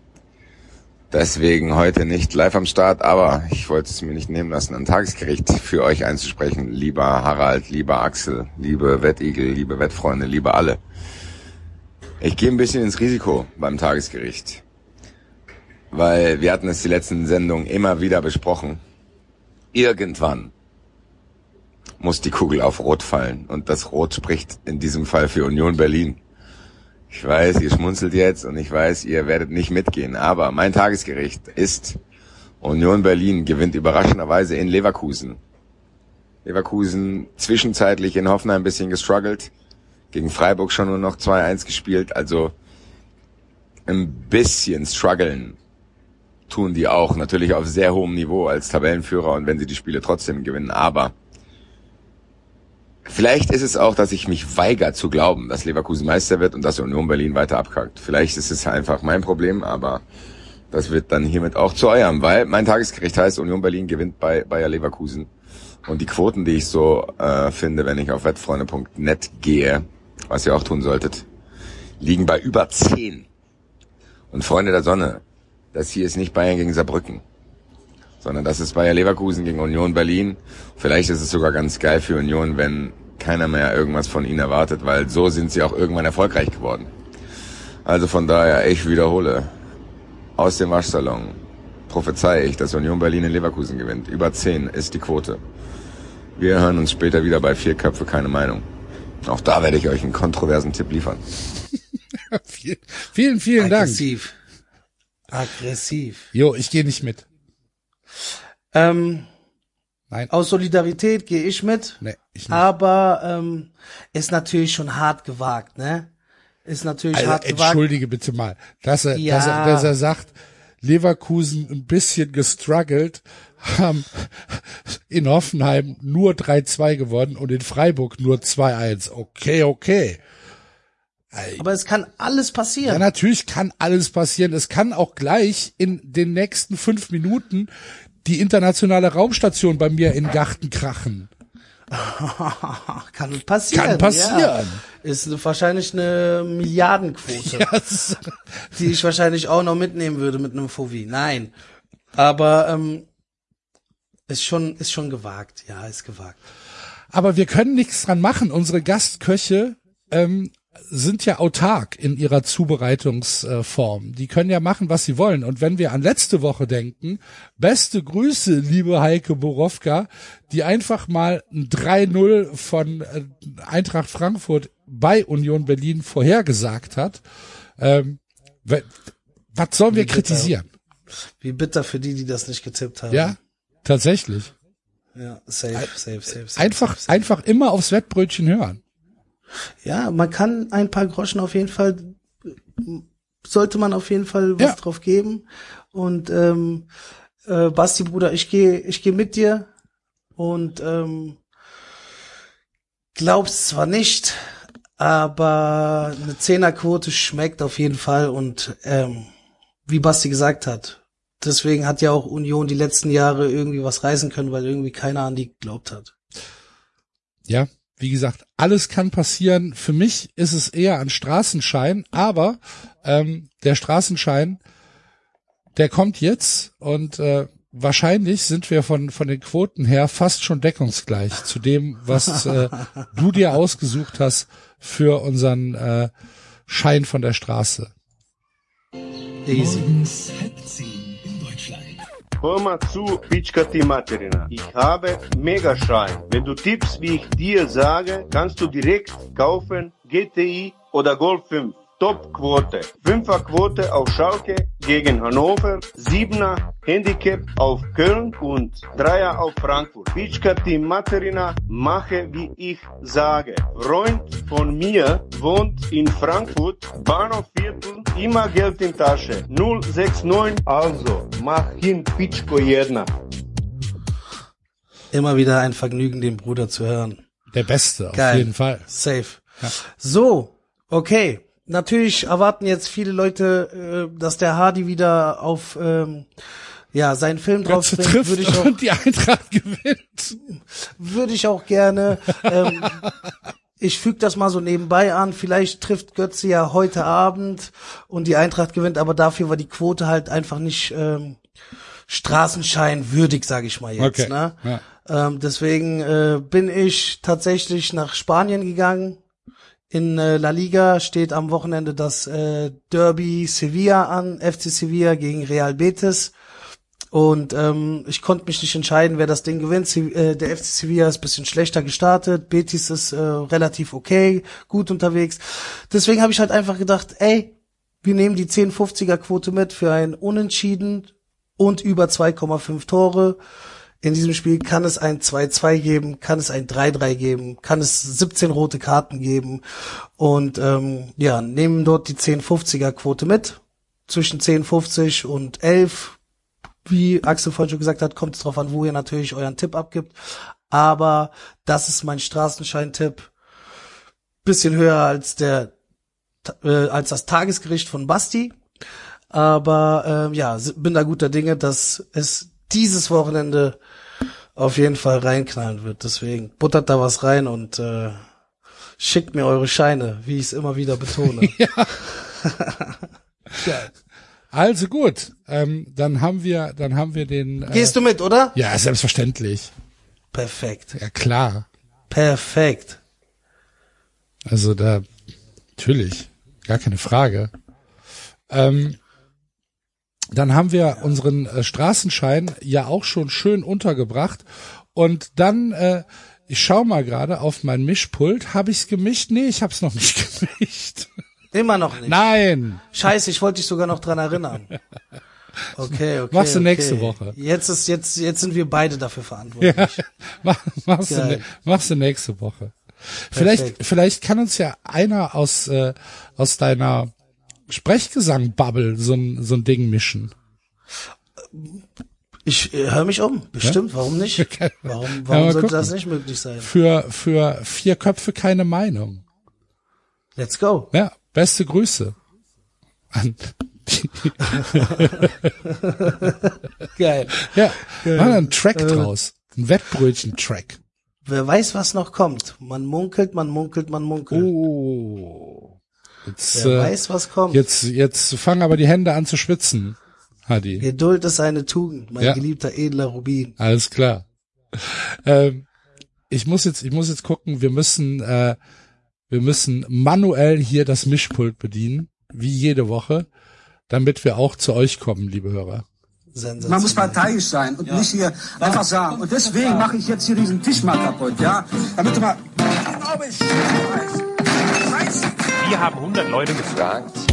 Deswegen heute nicht live am Start, aber ich wollte es mir nicht nehmen lassen, ein Tagesgericht für euch einzusprechen. Lieber Harald, lieber Axel, liebe Wettigel, liebe Wettfreunde, liebe alle. Ich gehe ein bisschen ins Risiko beim Tagesgericht. Weil wir hatten es die letzten Sendungen immer wieder besprochen. Irgendwann muss die Kugel auf Rot fallen. Und das Rot spricht in diesem Fall für Union Berlin. Ich weiß, ihr schmunzelt jetzt und ich weiß, ihr werdet nicht mitgehen. Aber mein Tagesgericht ist Union Berlin gewinnt überraschenderweise in Leverkusen. Leverkusen zwischenzeitlich in Hoffenheim ein bisschen gestruggelt. Gegen Freiburg schon nur noch 2-1 gespielt. Also ein bisschen strugglen tun die auch. Natürlich auf sehr hohem Niveau als Tabellenführer und wenn sie die Spiele trotzdem gewinnen. Aber vielleicht ist es auch, dass ich mich weigere zu glauben, dass Leverkusen Meister wird und dass Union Berlin weiter abkackt. Vielleicht ist es einfach mein Problem, aber Das wird dann hiermit auch zu eurem, weil mein Tagesgericht heißt Union Berlin gewinnt bei Bayer Leverkusen. Und die Quoten, die ich so äh, finde, wenn ich auf wettfreunde.net gehe, was ihr auch tun solltet, liegen bei über 10. Und Freunde der Sonne, das hier ist nicht Bayern gegen Saarbrücken, sondern das ist Bayer Leverkusen gegen Union Berlin. Vielleicht ist es sogar ganz geil für Union, wenn keiner mehr irgendwas von ihnen erwartet, weil so sind sie auch irgendwann erfolgreich geworden. Also von daher, ich wiederhole, aus dem Waschsalon prophezei ich, dass Union Berlin in Leverkusen gewinnt. Über 10 ist die Quote. Wir hören uns später wieder bei Vier Köpfe, keine Meinung. Auch da werde ich euch einen kontroversen Tipp liefern. [laughs] vielen, vielen, vielen Dank. Aggressiv. Aggressiv. Jo, ich gehe nicht mit. Ähm, Nein. aus Solidarität gehe ich mit. Nee, ich nicht. Aber ähm, ist natürlich schon hart gewagt, ne? Ist natürlich Also, hart gewagt. entschuldige bitte mal, dass er, Ja. dass er, dass er sagt, Leverkusen ein bisschen gestruggelt, haben [laughs] in Hoffenheim nur 3-2 gewonnen und in Freiburg nur 2-1. Okay, okay. Aber es kann alles Ja, passieren. natürlich kann alles passieren. Es kann auch gleich in den nächsten fünf Minuten die internationale Raumstation bei mir in den Garten krachen. [laughs] kann passieren. Kann passieren. Ja. Ist wahrscheinlich eine Milliardenquote, [laughs] Ja, das- die ich wahrscheinlich auch noch mitnehmen würde mit einem Fovi. Nein. Aber ähm, ist schon ist schon gewagt. Ja, ist gewagt. Aber wir können nichts dran machen. Unsere Gastköche ähm, sind ja autark in ihrer Zubereitungsform. Die können ja machen, was sie wollen. Und wenn wir an letzte Woche denken, beste Grüße, liebe Heike Borowka, die einfach mal ein 3-0 von äh, Eintracht Frankfurt bei Union Berlin vorhergesagt hat. Ähm, was sollen wir bitter. kritisieren? Wie bitter für die, die das nicht getippt haben. Ja, tatsächlich. Ja, safe, safe, safe, safe. Einfach, safe. einfach immer aufs Wettbrötchen hören. Ja, man kann ein paar Groschen auf jeden Fall, sollte man auf jeden Fall was Ja. drauf geben. Und ähm, äh, Basti, Bruder, ich gehe ich geh mit dir und ähm, glaubst zwar nicht, aber eine Zehnerquote schmeckt auf jeden Fall und ähm, wie Basti gesagt hat, deswegen hat ja auch Union die letzten Jahre irgendwie was reißen können, weil irgendwie keiner an die geglaubt hat. Ja, wie gesagt, alles kann passieren. Für mich ist es eher ein Straßenschein, aber ähm, der Straßenschein, der kommt jetzt und äh, wahrscheinlich sind wir von von den Quoten her fast schon deckungsgleich zu dem, was äh, du dir ausgesucht hast für unseren äh, Schein von der Straße. Easy. Hör mal zu, Pitschka Materina. Ich habe Megaschein. Wenn du tippst, wie ich dir sage, kannst du direkt kaufen GTI oder Golf 5. Top-Quote. Fünfer-Quote auf Schalke gegen Hannover, Siebener Handicap auf Köln und Dreier auf Frankfurt. Pitschka die Materina, mache wie ich sage. Freund von mir wohnt in Frankfurt, Bahnhofviertel, immer Geld in Tasche. 069, also mach hin Pitschko jedna. Immer wieder ein Vergnügen, den Bruder zu hören. Der Beste, auf Geil. jeden Fall. Safe. So, okay. Natürlich erwarten jetzt viele Leute, äh, dass der Hardy wieder auf ähm, ja seinen Film drauf trifft Würde ich auch, und die Eintracht gewinnt. würde ich auch gerne. Ähm, [laughs] ich füge das mal so nebenbei an. Vielleicht trifft Götze ja heute Abend und die Eintracht gewinnt, aber dafür war die Quote halt einfach nicht ähm, Straßenschein würdig, sage ich mal jetzt. Okay. Ne? Ja. Ähm, deswegen äh, bin ich tatsächlich nach Spanien gegangen. In äh, La Liga steht am Wochenende das äh, Derby Sevilla an, FC Sevilla gegen Real Betis. Und ähm, ich konnte mich nicht entscheiden, wer das Ding gewinnt. Se äh, der FC Sevilla ist bisschen schlechter gestartet, Betis ist äh, relativ okay, gut unterwegs. Deswegen habe ich halt einfach gedacht, ey, wir nehmen die 10-50er Quote mit für ein Unentschieden und über 2,5 Tore. In diesem Spiel kann es ein 2-2 geben, kann es ein 3-3 geben, kann es 17 rote Karten geben und ähm, ja, nehmen dort die 10-50er Quote mit. Zwischen 10,50 und 11. Wie Axel vorhin schon gesagt hat, kommt es drauf an, wo ihr natürlich euren Tipp abgibt. Aber das ist mein Straßenschein-Tipp. Bisschen höher als der äh, als das Tagesgericht von Basti. Aber ähm, ja, bin da guter Dinge, dass es dieses Wochenende auf jeden Fall reinknallen wird. Deswegen buttert da was rein und äh, schickt mir eure Scheine, wie ich es immer wieder betone. [laughs] Also gut, ähm, dann haben wir, dann haben wir den. Äh, Gehst du mit, oder? Ja, selbstverständlich. Perfekt. Ja klar. Perfekt. Also da natürlich, gar keine Frage. Ähm, dann haben wir unseren äh, Straßenschein ja auch schon schön untergebracht und dann äh, ich schau mal gerade auf mein Mischpult, habe ich's gemischt? Nee, ich hab's noch nicht [laughs] gemischt. Immer noch nicht. Nein. Scheiße, ich wollte dich sogar noch dran erinnern. Okay, okay. Machst du okay. nächste Woche. Jetzt ist jetzt jetzt sind wir beide dafür verantwortlich. Ja, [laughs] mach, machst, du, Geil. ne, machst du nächste Woche. Vielleicht, Perfekt. vielleicht kann uns ja einer aus, äh, aus deiner Sprechgesang-Bubble so ein, so ein Ding mischen. Ich äh, höre mich um. Bestimmt. Warum nicht? [laughs] Warum, Ja, warum mal sollte gucken. das nicht möglich sein? Für, für vier Köpfe keine Meinung. Let's go. Ja, beste Grüße. An [laughs] Geil. ja, machen einen Track draus. Ein Wettbrötchen-Track. Wer weiß, was noch kommt. Man munkelt, man munkelt, man munkelt. Oh. Jetzt, Wer äh, weiß, was kommt. jetzt, jetzt fangen aber die Hände an zu schwitzen, Hadi. Geduld ist eine Tugend, mein Ja. geliebter edler Rubin. Alles klar. Ähm, ich muss jetzt, ich muss jetzt gucken. Wir müssen, äh, wir müssen manuell hier das Mischpult bedienen, wie jede Woche, damit wir auch zu euch kommen, liebe Hörer. Man muss parteiisch sein und nicht hier einfach sagen. Und deswegen mache ich jetzt hier diesen Tisch mal kaputt, ja? Damit du mal. Glaube ich. Scheiße. Wir haben 100 Leute gefragt. Fragt.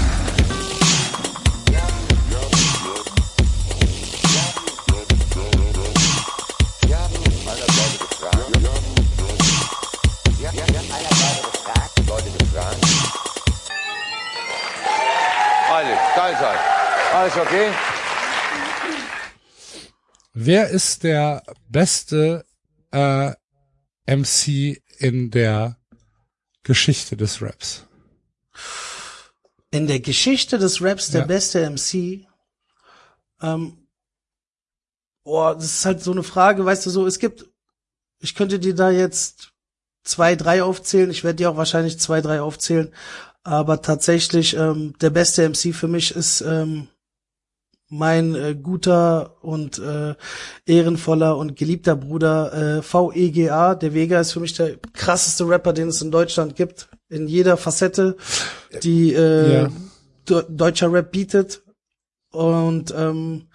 Wir haben 100 Leute gefragt. Wir haben 100 Leute gefragt. Leute gefragt. Alles, da ist alles. Alles okay? Wer ist der beste äh, MC in der Geschichte des Raps? In der Geschichte des Raps der Ja. beste MC. Ähm, boah, das ist halt so eine Frage, weißt du so, es gibt, ich könnte dir da jetzt zwei, drei aufzählen, ich werde dir auch wahrscheinlich zwei, drei aufzählen, aber tatsächlich ähm, der beste MC für mich ist ähm, mein äh, guter und äh, ehrenvoller und geliebter Bruder äh, VEGA. Der Vega ist für mich der krasseste Rapper, den es in Deutschland gibt. In jeder Facette, die äh, Ja. de- deutscher Rap bietet. Und ähm,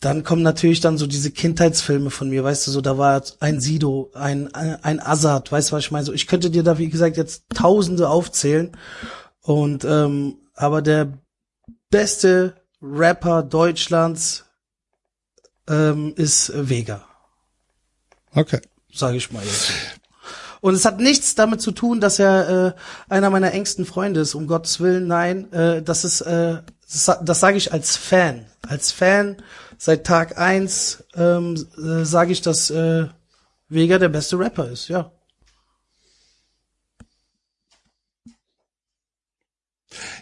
dann kommen natürlich dann so diese Kindheitsfilme von mir, weißt du, so da war ein Sido, ein ein Azad, weißt du, was ich meine? So, ich könnte dir da wie gesagt jetzt Tausende aufzählen und ähm, aber der beste Rapper Deutschlands ähm, ist Vega, Okay. sage ich mal jetzt. Und es hat nichts damit zu tun, dass er äh, einer meiner engsten Freunde ist, um Gottes Willen, nein. Äh, das ist, äh, das, das sage ich als Fan. Als Fan seit Tag eins ähm, äh, sage ich, dass äh, Vega der beste Rapper ist, ja.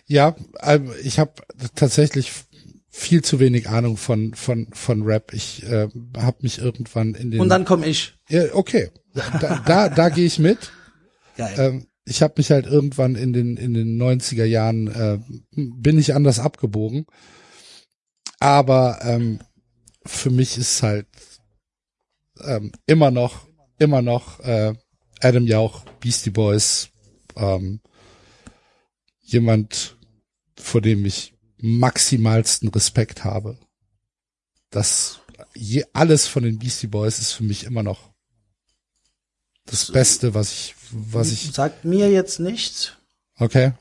Ja, ähm, ich habe tatsächlich viel zu wenig Ahnung von von von Rap. Ich äh, habe mich irgendwann in den Und dann komme ich. ja, okay, da da, da gehe ich mit. [laughs] Geil. Ähm, ich habe mich halt irgendwann in den in den 90er Jahren äh, bin ich anders abgebogen. Aber ähm, für mich ist halt ähm, immer noch immer noch äh, Adam Jauch, Beastie Boys, ähm, jemand, vor dem ich maximalsten Respekt habe. Das je, alles von den Beastie Boys ist für mich immer noch das Beste, was ich, was ich, Sagt mir jetzt nichts. okay,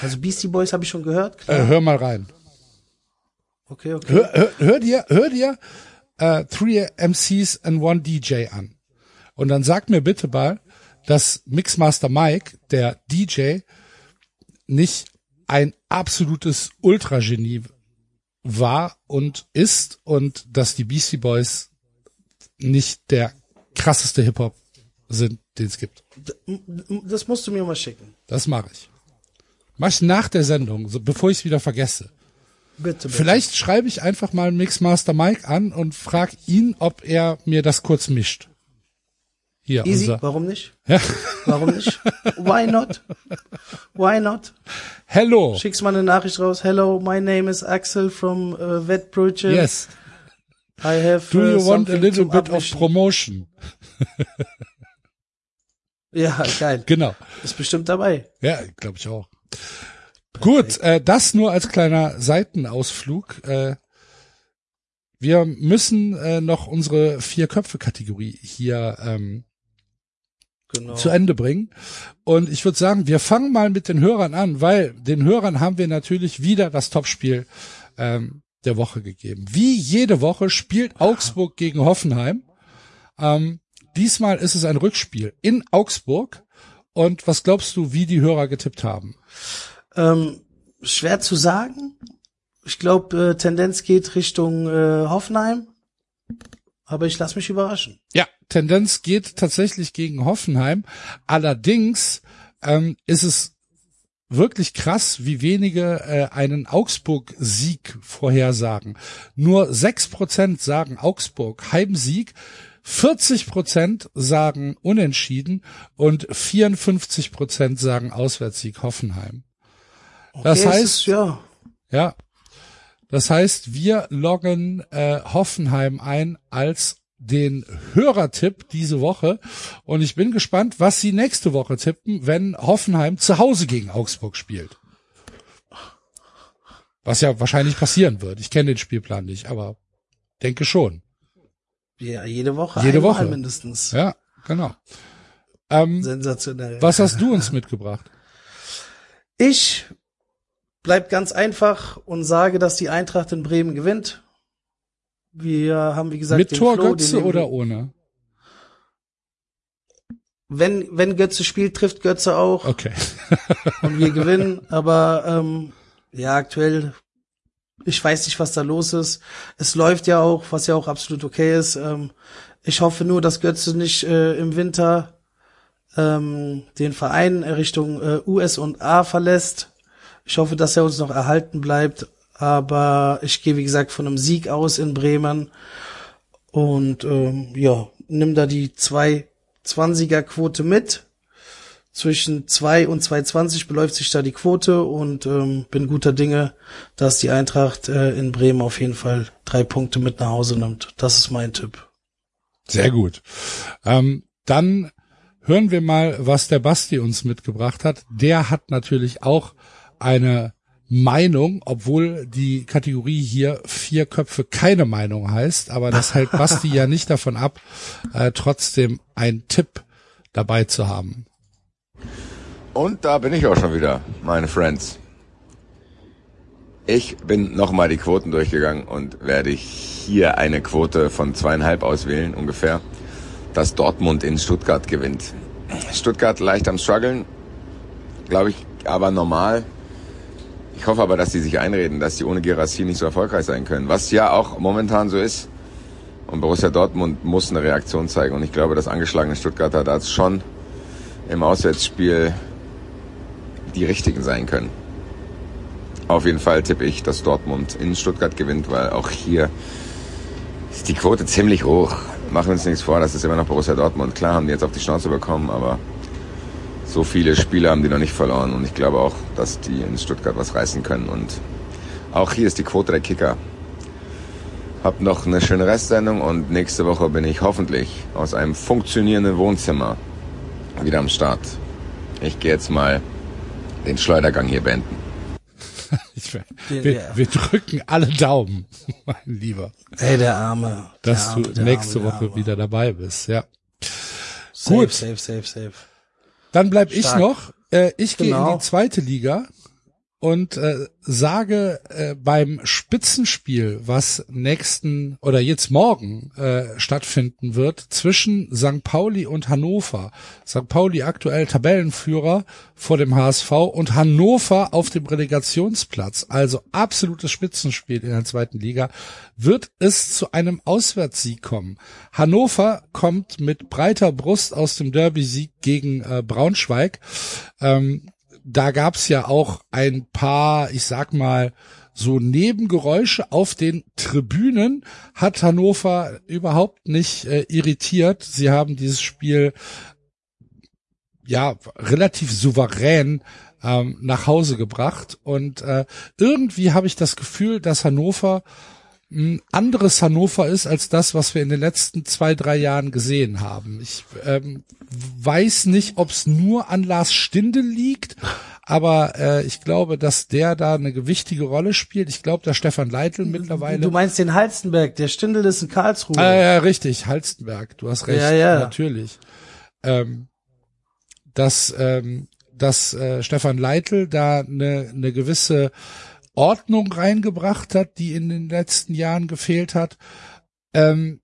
Also Beastie Boys habe ich schon gehört. Klar. äh, hör mal rein. Okay, okay. Hör, hör, hör dir, hör dir äh, Three MCs and One DJ an. Und dann sag mir bitte mal, dass Mixmaster Mike, der DJ, nicht ein absolutes Ultragenie war und ist und dass die Beastie Boys nicht der krasseste Hip-Hop sind, den es gibt. Das musst du mir mal schicken. Das mache ich. Mach ich nach der Sendung, so, bevor ich es wieder vergesse. Bitte, bitte. Vielleicht schreibe ich einfach mal Mixmaster Mike an und frag ihn, ob er mir das kurz mischt. Hier, Easy, warum nicht? Ja. Warum nicht? Why not? Why not? Hello. Schickst mal eine Nachricht raus. Hello, my name is Axel from uh, Vet Project. Yes. I have Do uh, you want a little bit of promotion? Ja, geil. Genau. Ist bestimmt dabei. Ja, glaube ich auch. Gut, äh, das nur als kleiner Seitenausflug. Äh, wir müssen äh, noch unsere Vier-Köpfe-Kategorie hier ähm, Genau. zu Ende bringen. Und ich würde sagen, wir fangen mal mit den Hörern an, weil den Hörern haben wir natürlich wieder das Topspiel ähm, der Woche gegeben. Wie jede Woche spielt Augsburg gegen Hoffenheim. Ähm, diesmal ist es ein Rückspiel in Augsburg. Und was glaubst du, wie die Hörer getippt haben? Ähm, schwer zu sagen. Ich glaube, äh, Tendenz geht Richtung äh, Hoffenheim. Aber ich lasse mich überraschen. Ja, Tendenz geht tatsächlich gegen Hoffenheim. Allerdings ähm, ist es wirklich krass, wie wenige äh, einen Augsburg-Sieg vorhersagen. Nur sechs Prozent sagen Augsburg Heimsieg, 40 Prozent sagen Unentschieden und 54 Prozent sagen Auswärtssieg Hoffenheim. Das Okay, es heißt, ist, ja, ja. Das heißt, wir loggen äh, Hoffenheim ein als den Hörertipp diese Woche. Und ich bin gespannt, was Sie nächste Woche tippen, wenn Hoffenheim zu Hause gegen Augsburg spielt. Was ja wahrscheinlich passieren wird. Ich kenne den Spielplan nicht, aber denke schon. ja, jede Woche. Jede Woche. mindestens. Ja, genau. Ähm, Sensationell. was hast du uns mitgebracht? Ich bleib ganz einfach und sage, dass die Eintracht in Bremen gewinnt. Wir haben, wie gesagt, Mit den Flo, wir- oder ohne? Wenn, wenn Götze spielt, trifft Götze auch Okay. [laughs] und wir gewinnen. Aber ähm, ja, aktuell, ich weiß nicht, was da los ist. Es läuft ja auch, was ja auch absolut okay ist. Ähm, ich hoffe nur, dass Götze nicht äh, im Winter ähm, den Verein Richtung äh, US und A verlässt. Ich hoffe, dass er uns noch erhalten bleibt. Aber ich gehe, wie gesagt, von einem Sieg aus in Bremen. Und ähm, ja, nimm da die 220er Quote mit. Zwischen 2 und 220 beläuft sich da die Quote und ähm, bin guter Dinge, dass die Eintracht äh, in Bremen auf jeden Fall drei Punkte mit nach Hause nimmt. Das ist mein Tipp. Sehr gut. Ähm, dann hören wir mal, was der Basti uns mitgebracht hat. Der hat natürlich auch eine Meinung, obwohl die Kategorie hier vier Köpfe keine Meinung heißt, aber das [laughs] hält Basti ja nicht davon ab, äh, trotzdem einen Tipp dabei zu haben. Und da bin ich auch schon wieder, meine Friends. Ich bin nochmal die Quoten durchgegangen und werde hier eine Quote von zweieinhalb auswählen, ungefähr, dass Dortmund in Stuttgart gewinnt. Stuttgart leicht am struggeln, glaube ich, aber normal. Ich hoffe aber, dass die sich einreden, dass die ohne Gerassi nicht so erfolgreich sein können, was ja auch momentan so ist. Und Borussia Dortmund muss eine Reaktion zeigen. Und ich glaube, das angeschlagene Stuttgarter da schon im Auswärtsspiel die richtigen sein können. Auf jeden Fall tippe ich, dass Dortmund in Stuttgart gewinnt, weil auch hier ist die Quote ziemlich hoch. Machen wir uns nichts vor, das ist immer noch Borussia Dortmund. Klar haben die jetzt auf die Schnauze bekommen, aber so viele Spiele haben die noch nicht verloren und ich glaube auch, dass die in Stuttgart was reißen können und auch hier ist die Quote der Kicker. Hab noch eine schöne Restsendung und nächste Woche bin ich hoffentlich aus einem funktionierenden Wohnzimmer wieder am Start. Ich gehe jetzt mal den Schleudergang hier beenden. [laughs] Wir, wir drücken alle Daumen, [laughs] mein Lieber, Ey, der Arme. dass der Arme, du nächste Arme, Woche wieder dabei bist. Ja. Safe, Gut. Safe, safe, safe. Dann bleib ich Stark. noch. Äh, ich gehe in Genau. die zweite Liga und äh, sage äh, beim Spitzenspiel, was nächsten oder jetzt morgen äh, stattfinden wird zwischen St. Pauli und Hannover. St. Pauli aktuell Tabellenführer vor dem HSV und Hannover auf dem Relegationsplatz. Also absolutes Spitzenspiel in der zweiten Liga. Wird es zu einem Auswärtssieg kommen? Hannover kommt mit breiter Brust aus dem Derby-Sieg gegen äh, Braunschweig. Ähm, da gab's ja auch ein paar, ich sag mal, so Nebengeräusche auf den Tribünen hat Hannover überhaupt nicht äh, irritiert. Sie haben dieses Spiel ja relativ souverän ähm, nach Hause gebracht und äh, irgendwie habe ich das Gefühl, dass Hannover ein anderes Hannover ist als das, was wir in den letzten zwei, drei Jahren gesehen haben. Ich ähm, weiß nicht, ob es nur an Lars Stindel liegt, aber äh, ich glaube, dass der da eine gewichtige Rolle spielt. Ich glaube, dass Stefan Leitl mittlerweile. Du meinst den Halstenberg, der Stindel ist in Karlsruhe. Ah, ja, richtig, Halstenberg, du hast recht, Ja, ja. natürlich. Ähm, dass ähm, dass äh, Stefan Leitl da eine, eine gewisse Ordnung reingebracht hat, die in den letzten Jahren gefehlt hat. Ähm,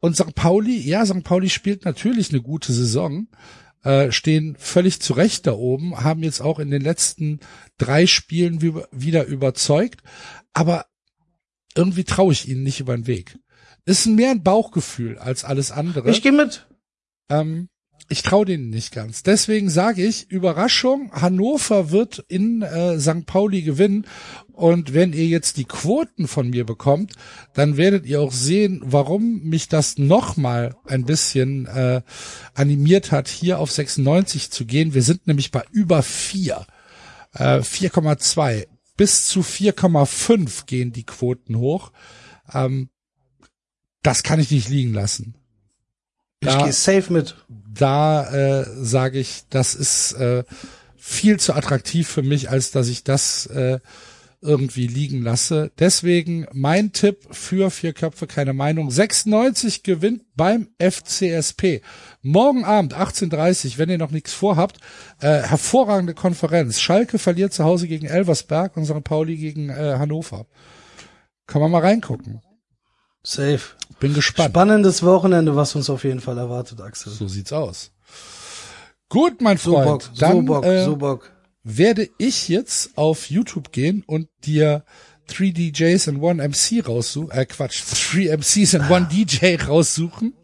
und St. Pauli, ja, St. Pauli spielt natürlich eine gute Saison, äh, stehen völlig zu Recht da oben, haben jetzt auch in den letzten drei Spielen wie, wieder überzeugt, aber irgendwie traue ich ihnen nicht über den Weg. Ist mehr ein Bauchgefühl als alles andere. Ich gehe mit. Ähm, ich traue denen nicht ganz. Deswegen sage ich, Überraschung, Hannover wird in äh, St. Pauli gewinnen. Und wenn ihr jetzt die Quoten von mir bekommt, dann werdet ihr auch sehen, warum mich das nochmal ein bisschen äh, animiert hat, hier auf 96 zu gehen. Wir sind nämlich bei über 4, äh, 4,2 bis zu 4,5 gehen die Quoten hoch. Ähm, das kann ich nicht liegen lassen. Ich Da- gehe safe mit. da äh, sage ich, das ist äh, viel zu attraktiv für mich, als dass ich das äh, irgendwie liegen lasse. Deswegen mein Tipp für vier Köpfe, keine Meinung. 96 gewinnt beim FCSP. Morgen Abend 18.30 wenn ihr noch nichts vorhabt. Äh, hervorragende Konferenz. Schalke verliert zu Hause gegen Elversberg und St. Pauli gegen äh, Hannover. Kann man mal reingucken. Safe. Bin gespannt. Spannendes Wochenende, was uns auf jeden Fall erwartet, Axel. So sieht's aus. Gut, mein So Freund. Bock, so dann Bock, äh, so Bock. werde ich jetzt auf YouTube gehen und dir 3 DJs and One MC raussuchen, äh Quatsch, 3 MCs and One DJ raussuchen.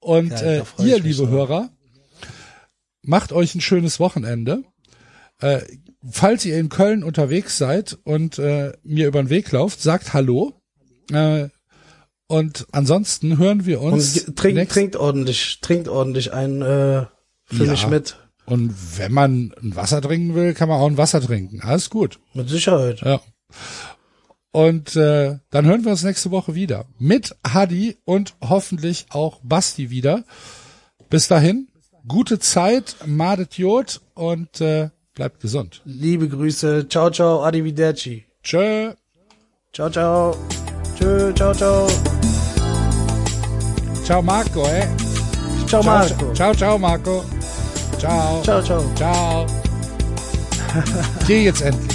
Und äh, ihr, liebe. Hörer, macht euch ein schönes Wochenende. Äh, falls ihr in Köln unterwegs seid und äh, mir über den Weg lauft, sagt Hallo. Äh, und ansonsten hören wir uns. Und nächst- trinkt ordentlich, trinkt ordentlich ein äh, für Ja. mich mit. Und wenn man ein Wasser trinken will, kann man auch ein Wasser trinken. Alles gut. Mit Sicherheit. Ja. Und äh, dann hören wir uns nächste Woche wieder. Mit Hadi und hoffentlich auch Basti wieder. Bis dahin, gute Zeit, madet Jod und äh, bleibt gesund. Liebe Grüße. Ciao, ciao. Arrivederci. Tschö. Ciao, ciao. Tschö, ciao, ciao. Ciao Marco, eh? Ciao, Marco. Ciao, ciao Marco. Ciao. Ciao, ciao. Ciao. Geh jetzt endlich.